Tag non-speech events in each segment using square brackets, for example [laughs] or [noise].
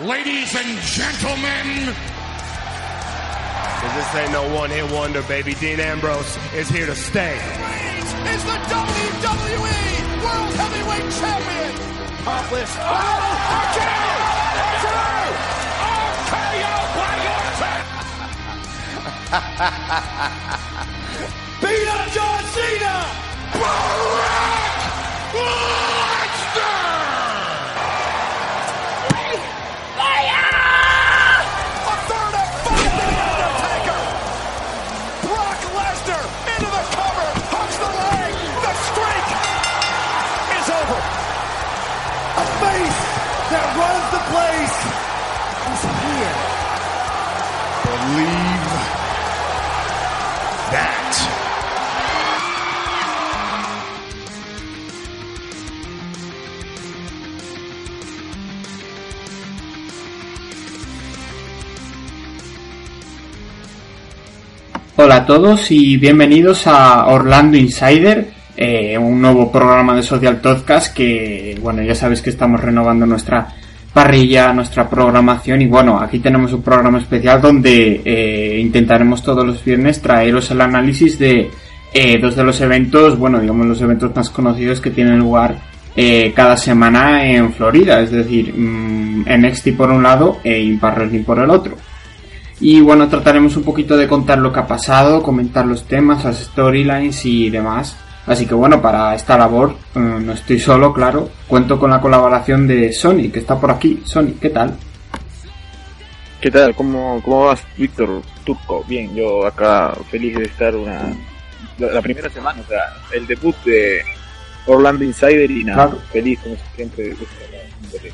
Ladies and gentlemen, this ain't no one-hit wonder, baby. Dean Ambrose is here to stay. is the WWE World Heavyweight Champion. Topless. Oh, RKO! Drew! RKO by Orton! Beat up John Cena! Brock todos y bienvenidos a Orlando Insider, eh, un nuevo programa de Social Podcast que, bueno, ya sabéis que estamos renovando nuestra parrilla, nuestra programación y bueno, aquí tenemos un programa especial donde eh, intentaremos todos los viernes traeros el análisis de eh, dos de los eventos, bueno, digamos los eventos más conocidos que tienen lugar cada semana en Florida, es decir, mm, NXT por un lado e Impact Wrestling por el otro. Y bueno, trataremos un poquito de contar lo que ha pasado, comentar los temas, las storylines y demás. Así que bueno, para esta labor eh, no estoy solo, claro. Cuento con la colaboración de Sony, que está por aquí. Sony, ¿qué tal? ¿Qué tal? ¿Cómo, cómo vas, Víctor Turco? Bien, yo acá feliz de estar una la, la primera semana, o sea, el debut de Orlando Insider y nada, Claro. feliz como siempre de estar.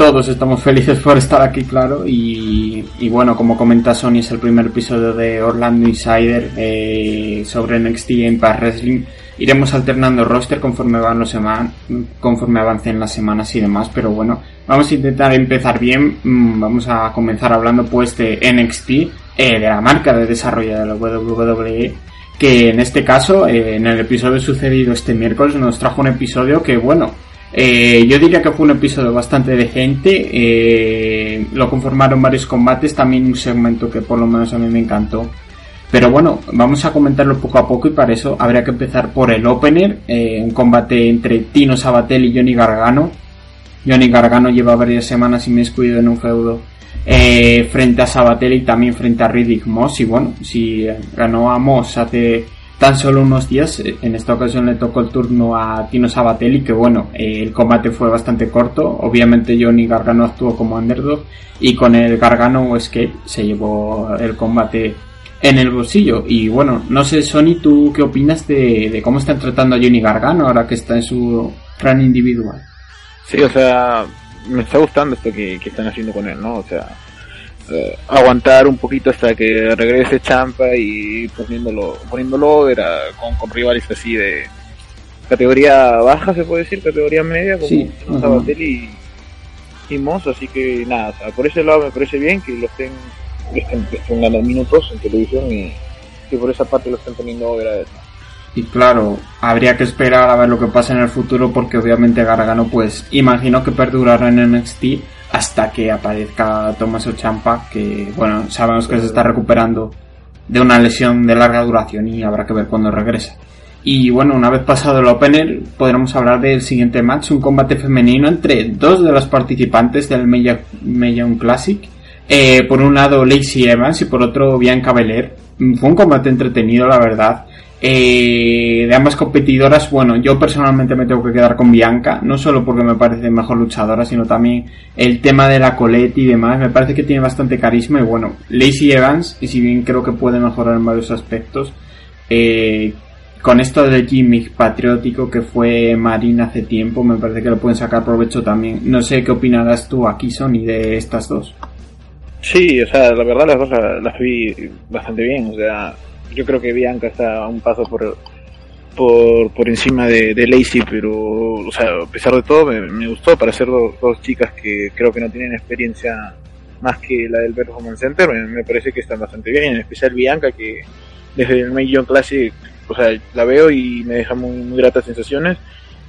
Todos estamos felices por estar aquí, claro. Y, y bueno, como comenta Sony, es el primer episodio de Orlando Insider eh, sobre NXT y Impact Wrestling. Iremos alternando roster conforme van los seman conforme avancen las semanas y demás. Pero bueno, vamos a intentar empezar bien. Mm, Vamos a comenzar hablando pues de NXT, eh, de la marca de desarrollo de la WWE que en este caso, eh, en el episodio sucedido este miércoles, nos trajo un episodio que, bueno, eh, yo diría que fue un episodio bastante decente, eh, lo conformaron varios combates, también un segmento que por lo menos a mí me encantó. Pero bueno, vamos a comentarlo poco a poco y para eso habría que empezar por el opener, eh, un combate entre Tino Sabatel y Johnny Gargano. Johnny Gargano lleva varias semanas descuido en un feudo eh, frente a Sabatel y también frente a Riddick Moss. Y bueno, si ganó a Moss hace tan solo unos días, eh, en esta ocasión le tocó el turno a Tino Sabatelli, que bueno, eh, el combate fue bastante corto. Obviamente Johnny Gargano actuó como underdog y con el Gargano Escape se llevó el combate en el bolsillo. Y bueno, no sé, Sony, ¿tú qué opinas de, cómo están tratando a Johnny Gargano ahora que está en su run individual? Sí, o sea, me está gustando esto que están haciendo con él, ¿no? O sea, eh, aguantar un poquito hasta que regrese Champa y poniéndolo, poniéndolo era con, con rivales así de categoría baja, se puede decir, categoría media, como Sí. Sabatelli y, y Moss, así que nada, o sea, por ese lado me parece bien que lo estén, que estén, que estén ganando minutos en televisión y que por esa parte lo estén poniendo over a. Y claro, habría que esperar a ver lo que pasa en el futuro porque obviamente Gargano pues imagino que perdurará en NXT hasta que aparezca Tommaso Champa que bueno, sabemos que se está recuperando de una lesión de larga duración y habrá que ver cuándo regresa. Y bueno, una vez pasado el opener, podremos hablar del siguiente match, un combate femenino entre dos de los participantes del Young Classic. Eh, por un lado Lacey Evans y por otro Bianca Belair. Fue un combate entretenido, la verdad. Eh, de ambas competidoras, bueno, yo personalmente me tengo que quedar con Bianca, no solo porque me parece mejor luchadora, sino también el tema de la coleta y demás, me parece que tiene bastante carisma y bueno, Lacey Evans, y si bien creo que puede mejorar en varios aspectos, eh, con esto del gimmick patriótico que fue Marina hace tiempo, me parece que lo pueden sacar provecho también. No sé qué opinarás tú aquí, Sony, de estas dos. Sí, o sea, la verdad las dos las, vi bastante bien. O sea, yo creo que Bianca está un paso por por, por encima de, de Lacey, pero, o sea, a pesar de todo, me, gustó para ser dos, chicas que creo que no tienen experiencia más que la del Bergman Center, me, parece que están bastante bien, en especial Bianca, que desde el Make Classic, o sea, la veo y me deja muy, muy gratas sensaciones.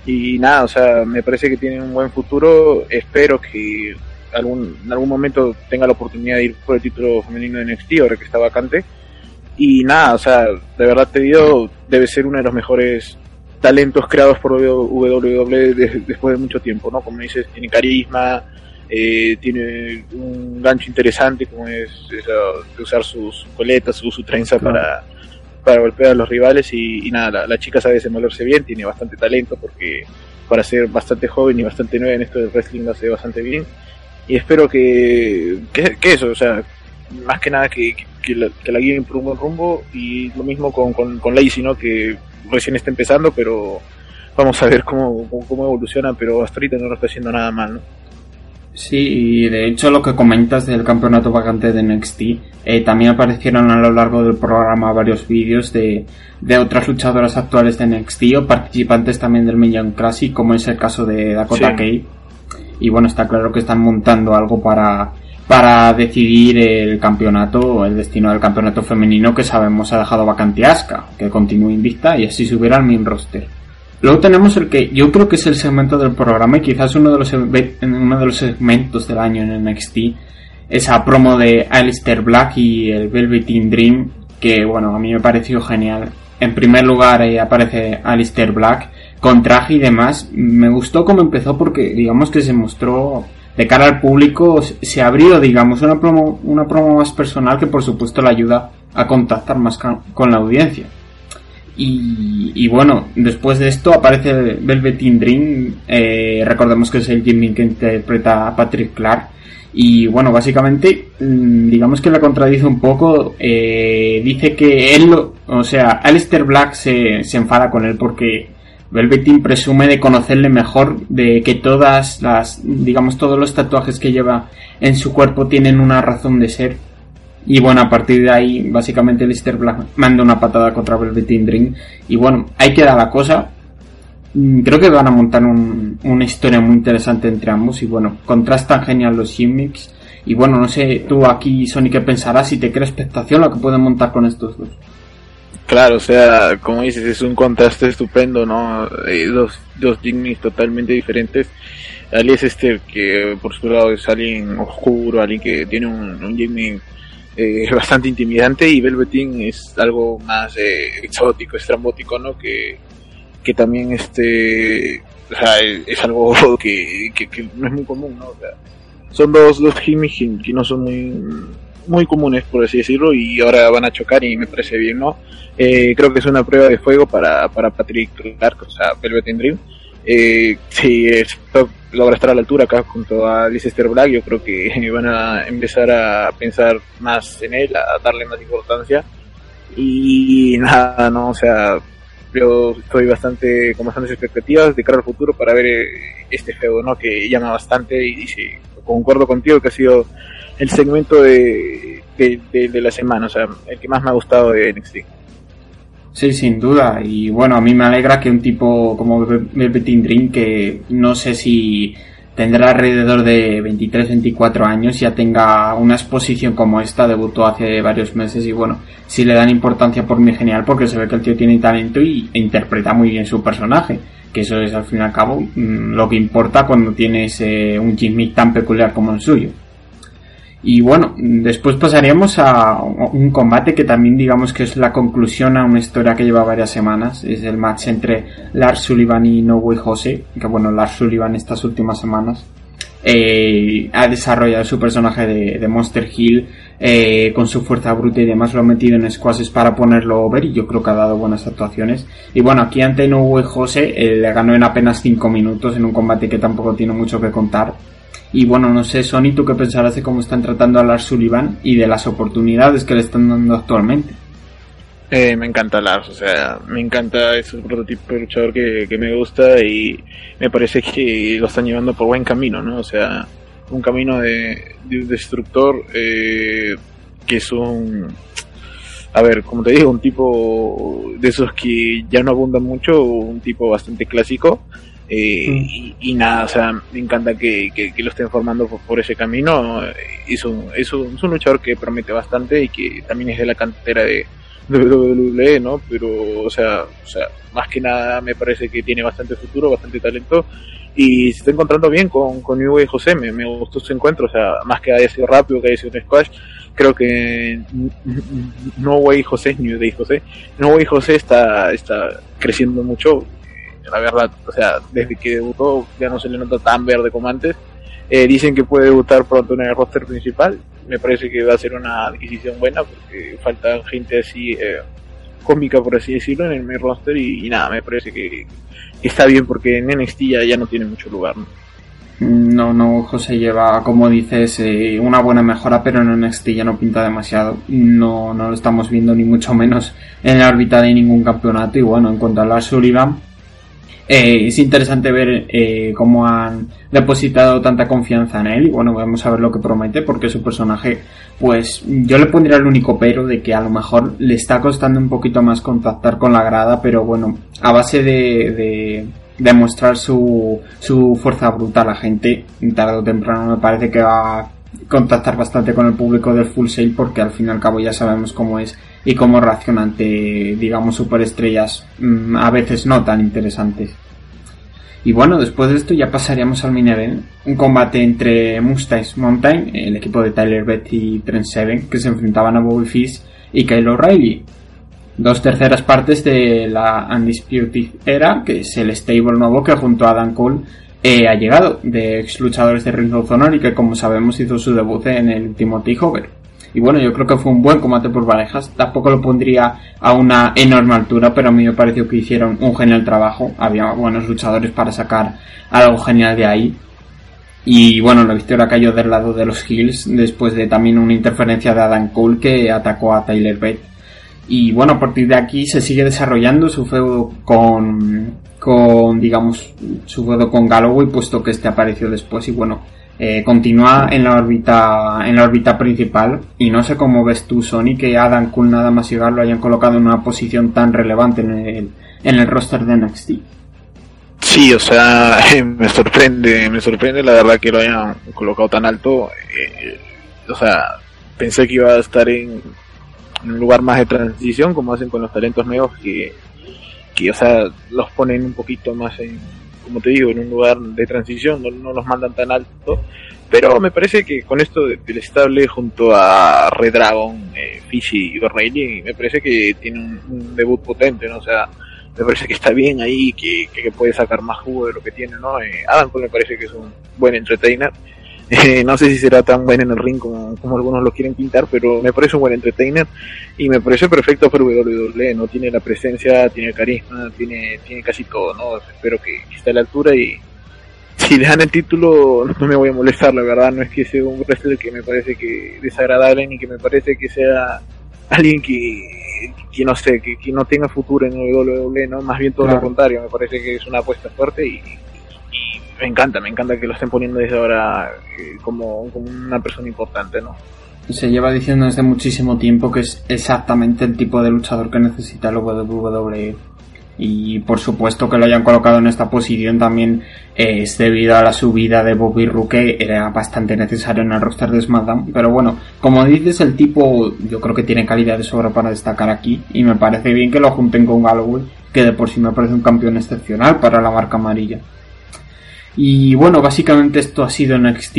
Y nada, o sea, me parece que tiene un buen futuro. Espero que algún, en algún momento tenga la oportunidad de ir por el título femenino de NXT, ahora que está vacante. Y nada, o sea, de verdad te digo, debe ser uno de los mejores talentos creados por WWE después de mucho tiempo, ¿no? Como dices, tiene carisma, eh, tiene un gancho interesante como es de usar sus coletas, su, su trenza para, para golpear a los rivales y, nada, la, chica sabe desenvolverse bien, tiene bastante talento porque para ser bastante joven y bastante nueva en esto del wrestling lo hace bastante bien y espero que, que, eso, o sea, más que nada que, que, la, que la guíen por un buen rumbo y lo mismo con, con, con Lacey, ¿no? Que recién está empezando, pero vamos a ver cómo, cómo, evoluciona, pero hasta ahorita no lo está haciendo nada mal, ¿no? Sí, y de hecho lo que comentas del campeonato vacante de NXT, eh, también aparecieron a lo largo del programa varios vídeos de, de otras luchadoras actuales de NXT o participantes también del Million Classic, como es el caso de Dakota Kai. Y bueno, está claro que están montando algo para, para decidir el campeonato, el destino del campeonato femenino que sabemos ha dejado vacante Asuka, que continúe invicta y así subiera al main roster. Luego tenemos el que yo creo que es el segmento del programa y quizás uno de los, uno de los segmentos del año en NXT, esa promo de Alistair Black y el Velveteen Dream, que bueno, a mí me pareció genial. En primer lugar aparece Alistair Black con traje y demás. Me gustó cómo empezó porque digamos que se mostró de cara al público se abrió, digamos, una promo, una promo más personal que por supuesto le ayuda a contactar más con la audiencia. Y, bueno, después de esto aparece Velveteen Dream, eh, recordemos que es el Jimmy que interpreta a Patrick Clark. Y bueno, básicamente, mm, digamos que la contradice un poco. Eh, dice que él, o sea, Alistair Black se, se enfada con él porque Velveteen presume de conocerle mejor, de que todas las, digamos, todos los tatuajes que lleva en su cuerpo tienen una razón de ser. Y bueno, a partir de ahí, básicamente Lister Black manda una patada contra Velveteen Dream. Y bueno, ahí queda la cosa. Mm, creo que van a montar una historia muy interesante entre ambos. Y bueno, contrastan genial los gimmicks. Y bueno, no sé, tú aquí, Sony, ¿qué pensarás? Si te crea expectación lo que pueden montar con estos dos. Claro, o sea, como dices, es un contraste estupendo, ¿no? Eh, dos, dos totalmente diferentes. Ali es este que por su lado es alguien oscuro, alguien que tiene un, un eh, [laughs] bastante intimidante y Velveteen es algo más eh, exótico, estrambótico, ¿no? Que, que también este, o sea, es, algo [laughs] que, que, no es muy común, ¿no? O sea, son dos, dos gimmicks que no son muy muy comunes, por así decirlo, y ahora van a chocar y me parece bien, ¿no? Eh, creo que es una prueba de fuego para, para Patrick Clark, o sea, Velvet Dream. Eh, si logra estar a la altura acá junto a Leicester Black, yo creo que [laughs] van a empezar a pensar más en él, a darle más importancia. Y nada, no, o sea, yo estoy bastante con bastantes expectativas de cara al futuro para ver eh, este feudo, ¿no? Que llama bastante y, y concuerdo contigo que ha sido el segmento de, de, la semana, o sea, el que más me ha gustado de NXT. Sí, sin duda. Y bueno, a mí me alegra que un tipo como Velveteen Dream, que no sé si tendrá alrededor de 23, 24 años, ya tenga una exposición como esta, debutó hace varios meses y bueno, si le dan importancia por mí genial porque se ve que el tío tiene talento y, e interpreta muy bien su personaje, que eso es al fin y al cabo mm, lo que importa cuando tienes eh, un gimmick tan peculiar como el suyo. Y bueno, después pasaríamos a un combate que también digamos que es la conclusión a una historia que lleva varias semanas. Es el match entre Lars Sullivan y No Way Jose. Que bueno, Lars Sullivan estas últimas semanas eh, ha desarrollado su personaje de, Monster Hill eh, con su fuerza bruta y demás. Lo ha metido en squashes para ponerlo over y yo creo que ha dado buenas actuaciones. Y bueno, aquí ante No Way Jose eh, le ganó en apenas 5 minutos en un combate que tampoco tiene mucho que contar y bueno, no sé, Sony, ¿tú qué pensarás de cómo están tratando a Lars Sullivan y de las oportunidades que le están dando actualmente? Eh, me encanta Lars, o sea, me encanta ese prototipo de luchador que, que me gusta y me parece que lo están llevando por buen camino, ¿no? O sea, un camino de, de un destructor eh, que es un, a ver, como te digo, un tipo de esos que ya no abundan mucho, un tipo bastante clásico. Eh, y, y nada, o sea, me encanta que, que, que lo estén formando por, por ese camino. Es un, es, un, es un luchador que promete bastante y que también es de la cantera de WWE, ¿no? Pero, o sea, o sea, más que nada me parece que tiene bastante futuro, bastante talento y se está encontrando bien con, con New Way José, me, me gustó su encuentro, o sea, más que haya sido rápido, que haya sido un squash, creo que [laughs] No Way José, New Day José, No Way José está, está creciendo mucho, la verdad, o sea, desde que debutó ya no se le nota tan verde como antes, eh, dicen que puede debutar pronto en el roster principal, me parece que va a ser una adquisición buena porque falta gente así eh, cómica por así decirlo en el main roster y, nada me parece que, está bien porque en NXT ya, no tiene mucho lugar ¿no? No, José lleva, como dices, eh, una buena mejora, pero en NXT no pinta demasiado. No, no lo estamos viendo ni mucho menos en la órbita de ningún campeonato. Y bueno, en cuanto a la Sullivan, eh, es interesante ver eh, cómo han depositado tanta confianza en él y bueno, vamos a ver lo que promete porque su personaje, pues yo le pondría el único pero de que a lo mejor le está costando un poquito más contactar con la grada, pero bueno, a base de, de demostrar su, su fuerza bruta a la gente, tarde o temprano me parece que va a contactar bastante con el público del Full Sail porque al fin y al cabo ya sabemos cómo es y cómo reacciona ante, digamos, superestrellas mmm, a veces no tan interesantes. Y bueno, después de esto ya pasaríamos al main event, un combate entre Mustache Mountain, el equipo de Tyler Beth y Trent Seven, que se enfrentaban a Bobby Fish y Kyle O'Reilly. Dos terceras partes de la Undisputed Era, que es el stable nuevo que junto a Adam Cole eh, ha llegado, de ex luchadores de Ring of Honor y que como sabemos hizo su debut en el último Takeover. Y bueno, yo creo que fue un buen combate por parejas. Tampoco lo pondría a una enorme altura, pero a mí me pareció que hicieron un genial trabajo. Había buenos luchadores para sacar algo genial de ahí. Y bueno, la victoria cayó del lado de los Hills después de también una interferencia de Adam Cole que atacó a Tyler Bate. Y bueno, a partir de aquí se sigue desarrollando su feudo con, con digamos, su feudo con Galloway, puesto que este apareció después. Y bueno, eh, continúa en la órbita en la órbita principal y no sé cómo ves tú Sony que Adam Cole nada más llegar lo hayan colocado en una posición tan relevante en el, en el roster de NXT sí o sea [laughs] me sorprende me sorprende la verdad que lo hayan colocado tan alto. Eh, o sea pensé que iba a estar en, un lugar más de transición como hacen con los talentos nuevos que, que o sea los ponen un poquito más en como te digo, en un lugar de transición, no, no los mandan tan alto. Pero me parece que con esto del estable junto a Red Dragon, eh, Fishy y O'Reilly, me parece que tiene un, un, debut potente, ¿no? O sea, me parece que está bien ahí, que, que puede sacar más jugo de lo que tiene, ¿no? Eh, Adam Cole me parece que es un buen entertainer. Eh, [laughs] no sé si será tan bueno en el ring como, como, algunos lo quieren pintar, pero me parece un buen entertainer y me parece perfecto para WWE, ¿no? Tiene la presencia, tiene carisma, tiene, tiene casi todo, ¿no? Espero que esté a la altura y si le dan el título [laughs] no me voy a molestar, la verdad, no es que sea un wrestler que me parece que desagradable ni que me parece que sea alguien que, que no sé, que, que no tenga futuro en WWE, ¿no? Más bien todo claro. lo contrario, me parece que es una apuesta fuerte y, me encanta, me encanta que lo estén poniendo desde ahora eh, como, una persona importante, ¿no? Se lleva diciendo desde muchísimo tiempo que es exactamente el tipo de luchador que necesita el WWE. Y por supuesto que lo hayan colocado en esta posición también eh, es debido a la subida de Bobby Roode era bastante necesario en el roster de SmackDown. Pero bueno, como dices, el tipo yo creo que tiene calidad de sobra para destacar aquí. Y me parece bien que lo junten con Galloway, que de por sí me parece un campeón excepcional para la marca amarilla. Y bueno, básicamente esto ha sido NXT.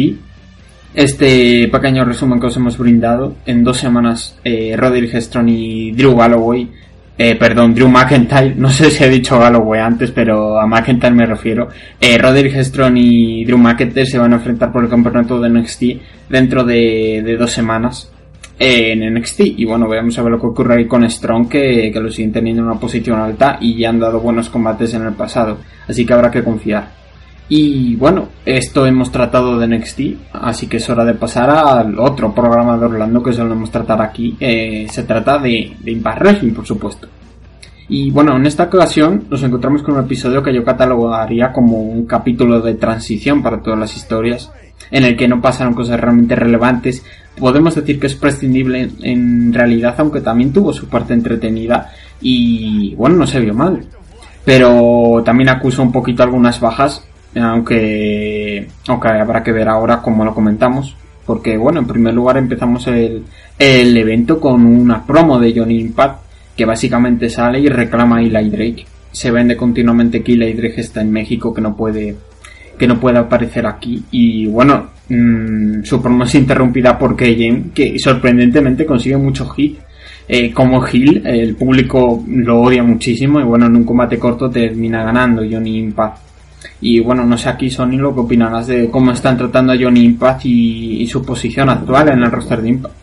Este pequeño resumen que os hemos brindado. En dos semanas, eh, Roderick Strong y Drew Galloway, eh, perdón, Drew McIntyre, [laughs] no sé si he dicho Galloway antes, pero a McIntyre me refiero. Eh, Roderick Strong y Drew McIntyre se van a enfrentar por el campeonato de NXT dentro de, de dos semanas eh, en NXT. Y bueno, veremos a ver lo que ocurre ahí con Strong, que, que lo siguen teniendo en una posición alta y ya han dado buenos combates en el pasado. Así que habrá que confiar. Y bueno, esto hemos tratado de NXT, así que es hora de pasar al otro programa de Orlando que solemos tratar aquí. Eh, se trata de, de Impact Wrestling, por supuesto. Y bueno, en esta ocasión nos encontramos con un episodio que yo catalogaría como un capítulo de transición para todas las historias, en el que no pasaron cosas realmente relevantes. Podemos decir que es prescindible en realidad, aunque también tuvo su parte entretenida y bueno, no se vio mal. Pero también acuso un poquito algunas bajas aunque, aunque habrá que ver ahora cómo lo comentamos. Porque bueno, en primer lugar empezamos el, el evento con una promo de Johnny Impact que básicamente sale y reclama a Eli Drake. Se vende continuamente que Eli Drake está en México, que no puede que no puede aparecer aquí. Y bueno, mmm, su promo es interrumpida por KM, que sorprendentemente consigue mucho hit. Eh, como Hill, el público lo odia muchísimo y bueno, en un combate corto termina ganando Johnny Impact. Y bueno, no sé aquí, Sony, lo que opinarás de cómo están tratando a Johnny Impact y, y, su posición actual en el roster de Impact.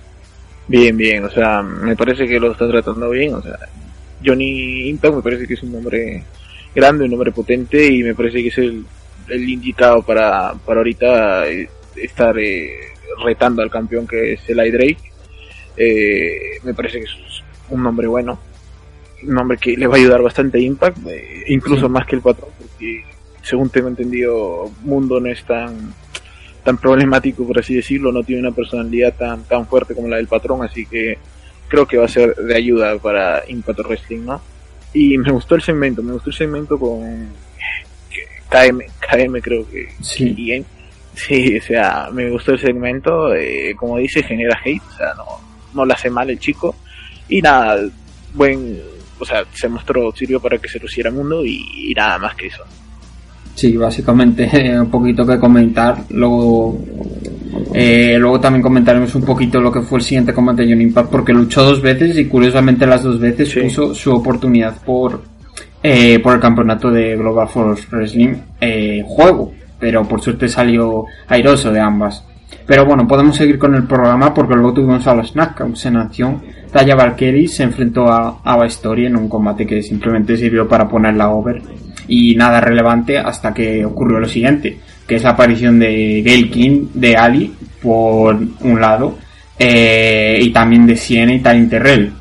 Bien, bien, o sea, me parece que lo está tratando bien, o sea, Johnny Impact me parece que es un hombre grande, un hombre potente y me parece que es el, el indicado para, para ahorita estar eh, retando al campeón que es el Drake. Eh, me parece que es un hombre bueno, un hombre que le va a ayudar bastante a Impact, eh, incluso sí. más que el patrón, porque según tengo entendido, Mundo no es tan tan problemático por así decirlo, no tiene una personalidad tan tan fuerte como la del patrón, así que creo que va a ser de ayuda para Impact Wrestling, ¿no? Y me gustó el segmento, me gustó el segmento con KM, KM creo que sí. bien. Sí, o sea, me gustó el segmento, eh, como dice, genera hate, o sea, no, no le hace mal el chico. Y nada, buen, o sea, se mostró, sirvió para que se luciera mundo y, y nada más que eso. Sí, básicamente [laughs] un poquito que comentar. Luego, eh, luego también comentaremos un poquito lo que fue el siguiente combate de John Impact, porque luchó dos veces y curiosamente las dos veces sí. puso su oportunidad por, eh, por el campeonato de Global Force Wrestling eh, juego, pero por suerte salió airoso de ambas. Pero bueno, podemos seguir con el programa porque luego tuvimos a los Knockouts en acción. Taya Valkyrie se enfrentó a Ava Story en un combate que simplemente sirvió para ponerla over y nada relevante hasta que ocurrió lo siguiente, que es la aparición de Gail King, de Ali, por un lado, eh, y también de Siena y Talin Terrell.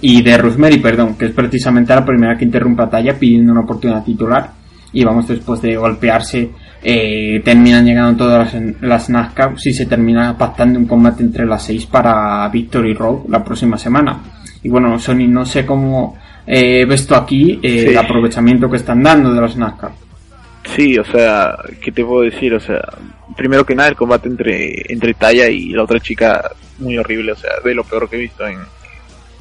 Y de Rosemary, perdón, que es precisamente la primera que interrumpe a Taya pidiendo una oportunidad titular. Y vamos, después de golpearse, eh, terminan llegando todas las, las knockouts y se termina pactando un combate entre las seis para Victory Road la próxima semana. Y bueno, Sony, no sé cómo eh, ves tú aquí eh, sí. el aprovechamiento que están dando de los NASCAR. Sí, o sea, ¿qué te puedo decir? O sea, primero que nada el combate entre, entre Taya y la otra chica, muy horrible, o sea, de lo peor que he visto en...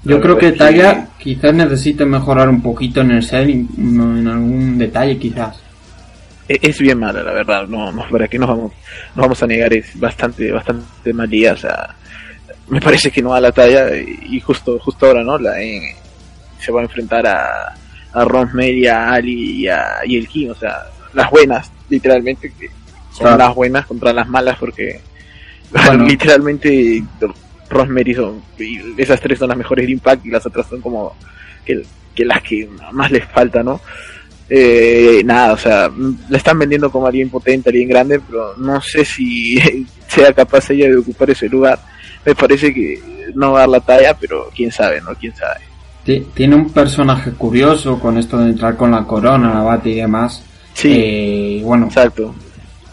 Yo creo que Taya quizás necesite mejorar un poquito en el selling, en algún detalle quizás. E-, Es bien mala, la verdad, no, no para qué nos vamos, nos vamos a negar, es bastante, bastante malía, o sea, me parece que no da la talla y justo, justo ahora, ¿no? La, en, se va a enfrentar a, a Rosemary, a Ali y a y el King, o sea, las buenas, literalmente, que son claro. las buenas contra las malas, porque [laughs] bueno. literalmente Rosemary son, esas tres son las mejores de Impact y las otras son como que, que las que más les falta, ¿no? Eh, nada, o sea, la están vendiendo como alguien potente, alguien grande, pero no sé si [laughs] sea capaz ella de ocupar ese lugar. Me parece que no va a dar la talla, pero quién sabe, ¿no? Quién sabe tiene un personaje curioso con esto de entrar con la corona, la bate y demás. Sí. Eh, bueno, exacto.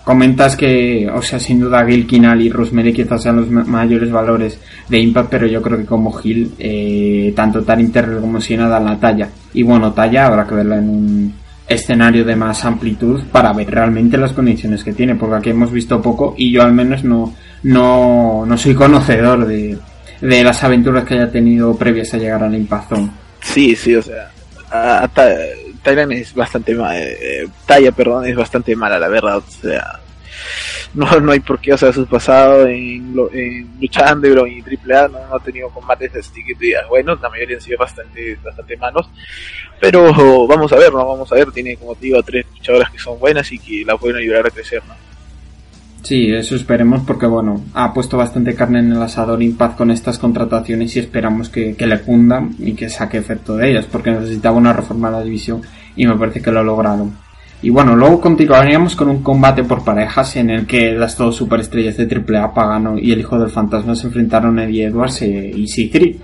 Comentas que, o sea, sin duda Gil Kinal y Rosemary quizás sean los mayores valores de Impact, pero yo creo que como Gil, eh, tanto Tarin Terrell como Siena dan la talla. Y bueno, talla habrá que verla en un escenario de más amplitud para ver realmente las condiciones que tiene, porque aquí hemos visto poco y yo al menos no, no, no soy conocedor de, de las aventuras que haya tenido previas a llegar al Impazón. Sí, sí, o sea, a, es bastante mala, eh, Talla, perdón, es bastante mala, la verdad, o sea, no, no hay por qué, o sea, su pasado en, en luchando y triple A no, no, ha tenido combates así que te digas, bueno, la mayoría han sido bastante, bastante malos, pero vamos a ver, no vamos a ver, tiene como te digo tres luchadoras que son buenas y que la pueden ayudar a crecer, ¿no? Sí, eso esperemos porque bueno, ha puesto bastante carne en el asador Impact con estas contrataciones y esperamos que, que le fundan y que saque efecto de ellas porque necesitaba una reforma de la división y me parece que lo ha logrado. Y bueno, luego continuaríamos con un combate por parejas en el que las dos superestrellas de AAA, Pagano y el Hijo del Fantasma, se enfrentaron a Eddie Edwards eh, y C3.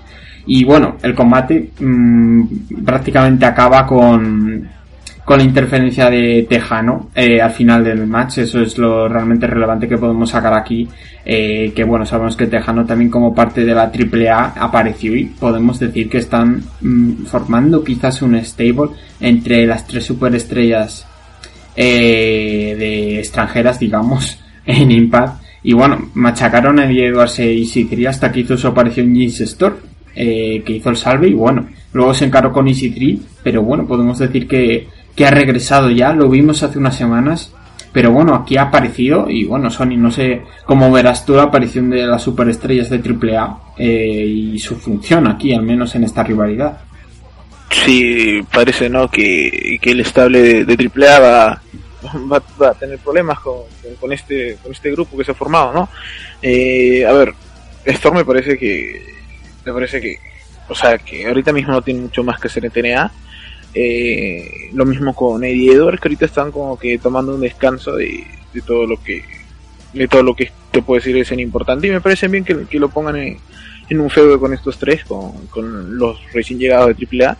Y bueno, el combate mmm, prácticamente acaba con, con la interferencia de Tejano eh, al final del match. Eso es lo realmente relevante que podemos sacar aquí. Eh, que bueno, sabemos que Tejano también como parte de la AAA apareció y podemos decir que están mmm, formando quizás un stable entre las tres superestrellas eh, de extranjeras, digamos, [laughs] en Impact. Y bueno, machacaron a Edwards y Easy hasta que hizo su aparición James Store, eh, que hizo el salve y bueno, luego se encaró con 3, pero bueno, podemos decir que, que ha regresado ya, lo vimos hace unas semanas, pero bueno, aquí ha aparecido y bueno, Sony, no sé cómo verás tú la aparición de las superestrellas de AAA eh, y su función aquí, al menos en esta rivalidad. Sí, parece no que, que el estable de, de AAA va, va, va, a tener problemas con, con, este con este grupo que se ha formado, ¿no? Eh, a ver, Storm me parece que me parece que o sea que ahorita mismo no tiene mucho más que hacer en TNA. Eh, lo mismo con Eddie Edwards que ahorita están como que tomando un descanso de, de todo lo que de todo lo que te puedo decir es importante y me parece bien que, que lo pongan en, un feudo con estos tres, con, con los recién llegados de AAA.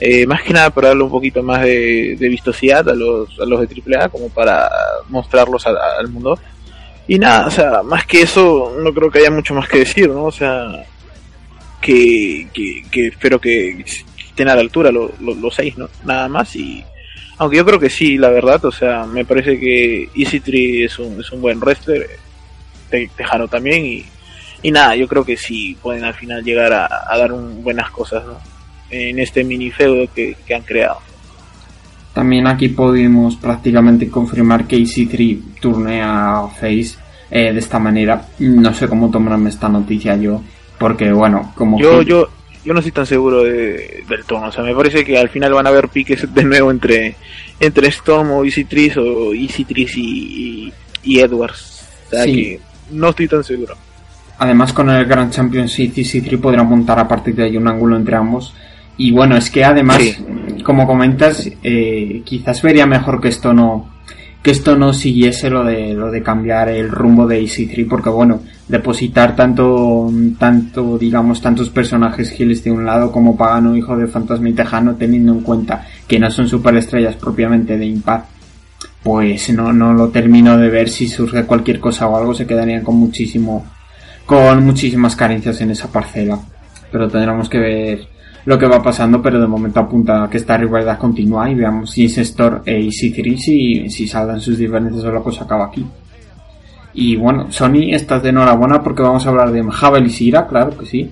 Eh, más que nada para darle un poquito más de, de vistosidad a los, a los de AAA, como para mostrarlos al mundo. Y nada, o sea, más que eso, no creo que haya mucho más que decir, ¿no? O sea, que, que espero que estén a la altura los, los, los seis, ¿no? Nada más y aunque yo creo que sí, la verdad, o sea, me parece que Easy Tree es un, es un buen wrestler, Te, Tejano también, y, y nada, yo creo que sí pueden al final llegar a, a dar un, buenas cosas ¿no? en este mini feudo que, que, han creado. También aquí podemos prácticamente confirmar que EC3 turnea Face eh, de esta manera. No sé cómo tomarme esta noticia yo, porque bueno, como yo, que... yo, yo no estoy tan seguro de, del tono. O sea, me parece que al final van a haber piques de nuevo entre, entre Storm o Easy o Easy y, y, y, Edwards. O sea, sí. que no estoy tan seguro. Además, con el Grand Championship, Easy Tree podrán montar a partir de ahí un ángulo entre ambos. Y bueno, es que además, sí. como comentas, eh, quizás vería mejor que esto no que esto no siguiese lo de lo de cambiar el rumbo de EC3 porque bueno depositar tanto tanto digamos tantos personajes giles de un lado como Pagano hijo de Fantasma y Tejano teniendo en cuenta que no son superestrellas propiamente de Impact pues no no lo termino de ver. Si surge cualquier cosa o algo se quedarían con muchísimo con muchísimas carencias en esa parcela. Pero tendremos que ver lo que va pasando, pero de momento apunta a que esta rivalidad continúa y veamos si es Store e EC3 si, si saldan sus diferencias o la cosa acaba aquí. Y bueno, Sony estás de enhorabuena porque vamos a hablar de Javel y Sira, claro que sí,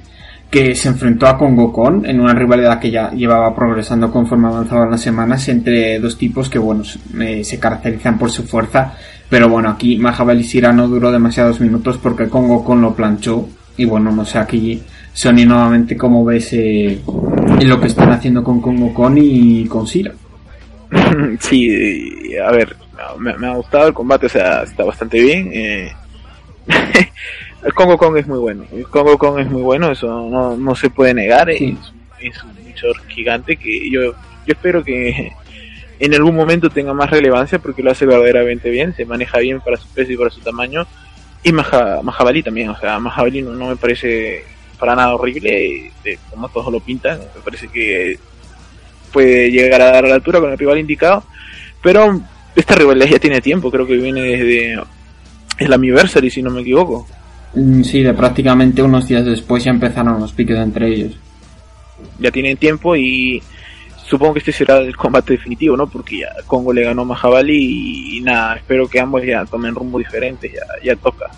que se enfrentó a Congo Con en una rivalidad que ya llevaba progresando conforme avanzaban las semanas entre dos tipos que bueno, eh, se caracterizan por su fuerza, pero bueno, aquí Mahabel y Sira no duró demasiados minutos porque Congo Con lo planchó y bueno, no sé aquí Sony nuevamente como ves eh, lo que están haciendo con Congo Con y con Sira. [laughs] Sí, a ver, me, me, ha gustado el combate, o sea, está bastante bien. Eh. [laughs] el Congo Kong es muy bueno, el Congo Kong es muy bueno, eso no, no se puede negar, sí. es, es, un luchador gigante que yo, yo espero que [laughs] en algún momento tenga más relevancia porque lo hace verdaderamente bien, se maneja bien para su peso y para su tamaño. Y Maha, Mahabali también, o sea, Mahabali no, no me parece para nada horrible, de como todos lo pintan, me parece que puede llegar a dar a la altura con el rival indicado, pero esta rivalidad ya tiene tiempo, creo que viene desde el Anniversary, si no me equivoco. Sí, de prácticamente unos días después ya empezaron los piques entre ellos. Ya tienen tiempo y supongo que este será el combate definitivo, ¿no? Porque ya Congo le ganó a Mahabali y, y nada, espero que ambos ya tomen rumbo diferente, ya, ya toca.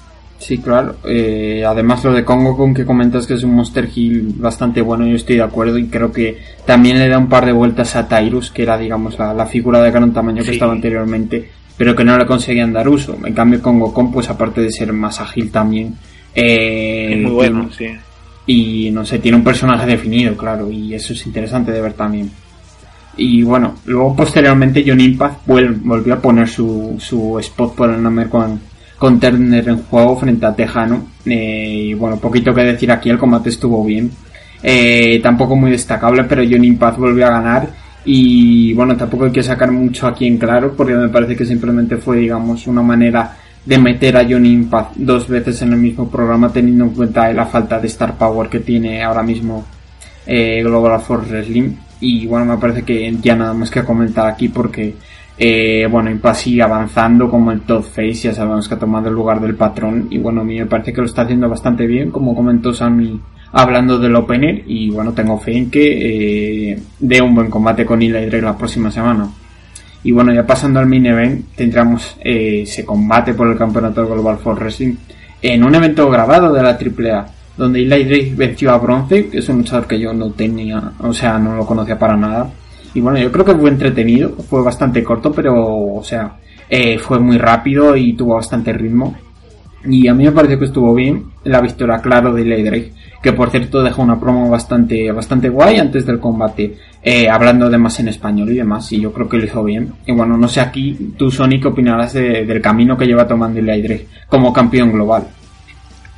Sí, claro. Eh, además lo de Congo con que comentas que es un Monster Hill bastante bueno, yo estoy de acuerdo y creo que también le da un par de vueltas a Tyrus, que era digamos la, la figura de gran tamaño que sí. estaba anteriormente, pero que no le conseguían dar uso. En cambio Congo con pues aparte de ser más ágil también, eh, es muy bueno, tiene, sí. Y no sé, tiene un personaje definido, claro, y eso es interesante de ver también. Y bueno, luego posteriormente John Impact volvió a poner su, su spot por el Number One con Turner en juego frente a Tejano. Eh, y bueno, poquito que decir aquí, el combate estuvo bien. Eh, tampoco muy destacable, pero John Impact volvió a ganar. Y bueno, tampoco hay que sacar mucho aquí en claro porque me parece que simplemente fue, digamos, una manera de meter a Johnny Impact dos veces en el mismo programa teniendo en cuenta la falta de star power que tiene ahora mismo eh, Global Force Wrestling. Y bueno, me parece que ya nada más que comentar aquí porque eh, bueno, Impact sigue avanzando como el top face, ya sabemos que ha tomado el lugar del patrón y bueno, a mí me parece que lo está haciendo bastante bien, como comentó Sammy hablando del opener y bueno, tengo fe en que eh, dé un buen combate con Eli Drake la próxima semana. Y bueno, ya pasando al main event, tendremos eh, ese combate por el campeonato Global Force Wrestling en un evento grabado de la AAA, donde Eli Drake venció a Bronze, que es un luchador que yo no tenía, o sea, no lo conocía para nada. Y bueno, yo creo que fue entretenido, fue bastante corto, pero, o sea, eh, fue muy rápido y tuvo bastante ritmo. Y a mí me pareció que estuvo bien la victoria, claro, de Eli Drake que por cierto dejó una promo bastante, bastante guay antes del combate, eh, hablando además en español y demás, y yo creo que lo hizo bien. Y bueno, no sé aquí, tú Sony, ¿qué opinarás del camino que lleva tomando aire como campeón global?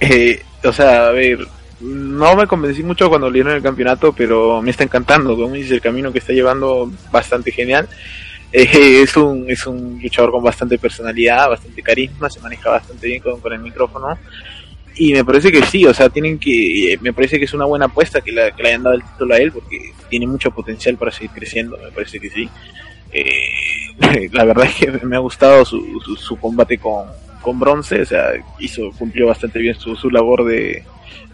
Eh, o sea, a ver, no me convencí mucho cuando le dieron el campeonato, pero me está encantando, como dice, el camino que está llevando bastante genial. Eh, es, un, es un luchador con bastante personalidad, bastante carisma, se maneja bastante bien con, el micrófono y me parece que sí, o sea, tienen que, me parece que es una buena apuesta que, le hayan dado el título a él porque tiene mucho potencial para seguir creciendo, me parece que sí. Eh, [laughs] la verdad es que me ha gustado su, su, combate con, con bronce, o sea, hizo, cumplió bastante bien su, su labor de,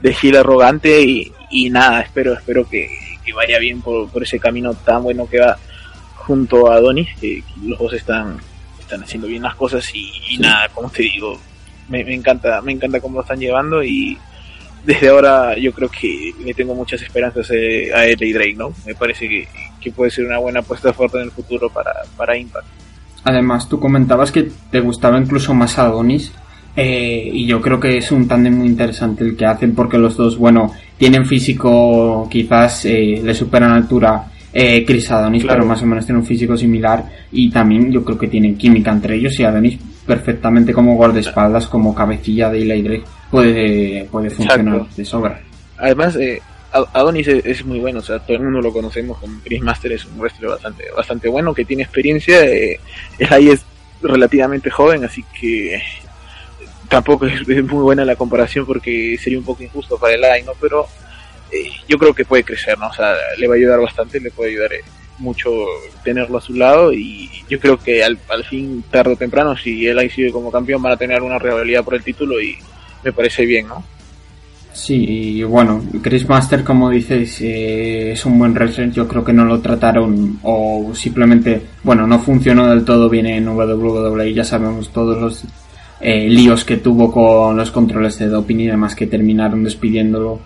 de gil arrogante y, y nada, espero, espero que, que vaya bien por, por, ese camino tan bueno que va junto a Donis, que los dos están, están haciendo bien las cosas y, y nada, como te digo, me, encanta, me encanta cómo lo están llevando y desde ahora yo creo que le tengo muchas esperanzas eh, a él y Drake, ¿no? Me parece que, que, puede ser una buena apuesta fuerte en el futuro para, para Impact. Además, tú comentabas que te gustaba incluso más Adonis. Eh, y yo creo que es un tándem muy interesante el que hacen porque los dos, bueno, tienen físico, quizás eh, le superan altura eh, Chris Adonis, pero más o menos tienen un físico similar. Y también yo creo que tienen química entre ellos y Adonis perfectamente como guardaespaldas, como cabecilla de Eli Drake, puede, puede funcionar de sobra. Además, eh, Adonis es, muy bueno, o sea, todo el mundo lo conocemos como Chris Master, es un wrestler bastante, bastante bueno, que tiene experiencia, eh, ahí es relativamente joven, así que tampoco es, muy buena la comparación porque sería un poco injusto para el ¿no? Pero eh, yo creo que puede crecer, ¿no? O sea, le va a ayudar bastante, le puede ayudar eh, mucho tenerlo a su lado y yo creo que al, fin, tarde o temprano, si él ahí sigue como campeón, van a tener una rivalidad por el título y me parece bien, ¿no? Sí, y bueno, Chris Master, como dices, eh, es un buen wrestler. Yo creo que no lo trataron o simplemente, bueno, no funcionó del todo bien en WWE. Ya sabemos todos los eh, líos que tuvo con los controles de doping y demás que terminaron despidiéndolo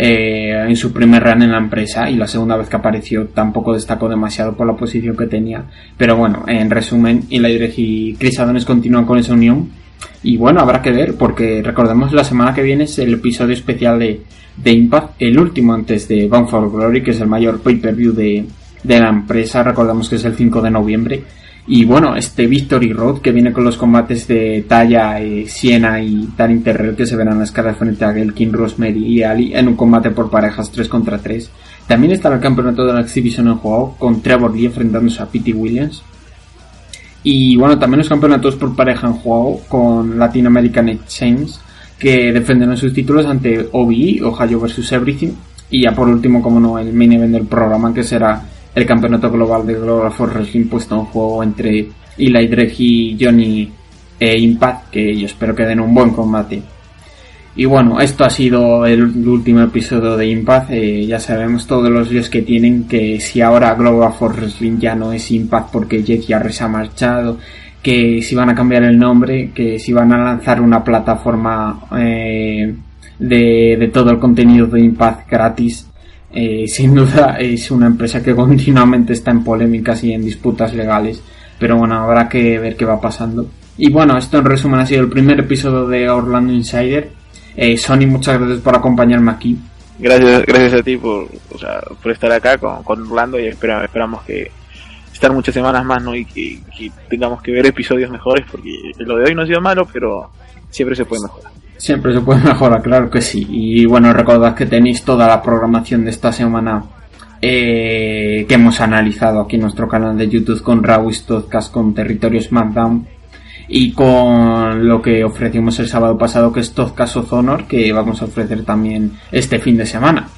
eh, en su primer run en la empresa y la segunda vez que apareció tampoco destacó demasiado por la posición que tenía. Pero bueno, en resumen, Eli y Chris Adonis continúan con esa unión. Y bueno, habrá que ver, porque recordemos la semana que viene es el episodio especial de, de Impact, el último antes de Bound for Glory, que es el mayor pay-per-view de, de la empresa. Recordamos que es el 5 de noviembre. Y bueno, este Victory Road que viene con los combates de Taya, eh, Siena y Tarin Terrell que se verán las caras frente a King, Rosemary y Ali en un combate por parejas 3 contra 3. También estará el campeonato de la Exhibition en juego con Trevor Lee enfrentándose a Pete Williams. Y bueno, también los campeonatos por pareja en juego con Latin American Exchange que defenderán sus títulos ante OBE, Ohio vs Everything. Y ya por último, como no, el main event del programa que será el campeonato global de Global Force Wrestling puesto en juego entre Eli Drake y Johnny e Impact, que yo espero que den un buen combate. Y bueno, esto ha sido el último episodio de Impact. Eh, ya sabemos todos los líos que tienen, que si ahora Global Force Wrestling ya no es Impact porque ya se ha marchado, que si van a cambiar el nombre, que si van a lanzar una plataforma eh, de, de todo el contenido de Impact gratis eh, [laughs] sin duda es una empresa que [laughs] continuamente está en polémicas y en disputas legales, pero bueno, habrá que ver qué va pasando. Y bueno, esto en resumen ha sido el primer episodio de Orlando Insider. Eh, Sony, muchas gracias por acompañarme aquí. Gracias, gracias a ti por, por estar acá con, Orlando y esperamos que estar muchas semanas más ¿no? y que tengamos que ver episodios mejores porque lo de hoy no ha sido malo, pero siempre se puede mejorar. Siempre se puede [laughs] mejorar, claro que sí. Y bueno, recordad que tenéis toda la programación de esta semana eh, que hemos analizado aquí en nuestro canal de YouTube con Rawis Podcast con Territorio SmackDown y con lo que ofrecimos el sábado pasado que es Todcast of Honor que vamos a ofrecer también este fin de semana.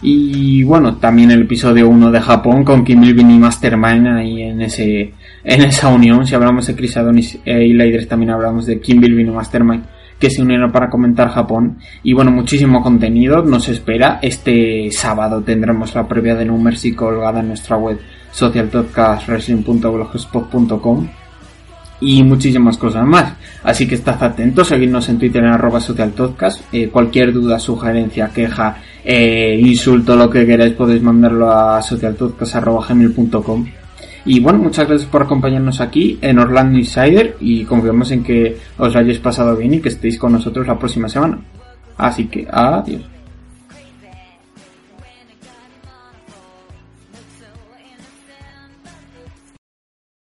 Y bueno, también el episodio 1 de Japón con Kim Ilvin y Mastermind ahí en ese en esa unión. Si hablamos de Chris Adonis y Leiders también hablamos de Kim Ilvin y Mastermind que se unieron para comentar Japón. Y bueno, muchísimo contenido nos espera. Este sábado tendremos la previa de No Mercy colgada en nuestra web socialpodcastwrestling.blogspot.com y muchísimas cosas más. Así que estad atentos, seguidnos en Twitter en arroba socialpodcast. Eh, cualquier duda, sugerencia, queja, eh, insulto, lo que queráis podéis mandarlo a socialpodcast.gmail.com y bueno, muchas gracias por acompañarnos aquí en Orlando Insider y confiamos en que os lo hayáis pasado bien y que estéis con nosotros la próxima semana. Así que adiós.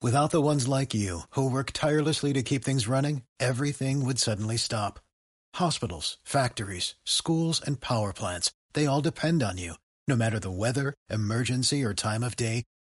Without the ones like you, who work tirelessly to keep things running, everything would suddenly stop. Hospitals, factories, schools, and power plants, they all depend on you. No matter the weather, emergency, or time of day,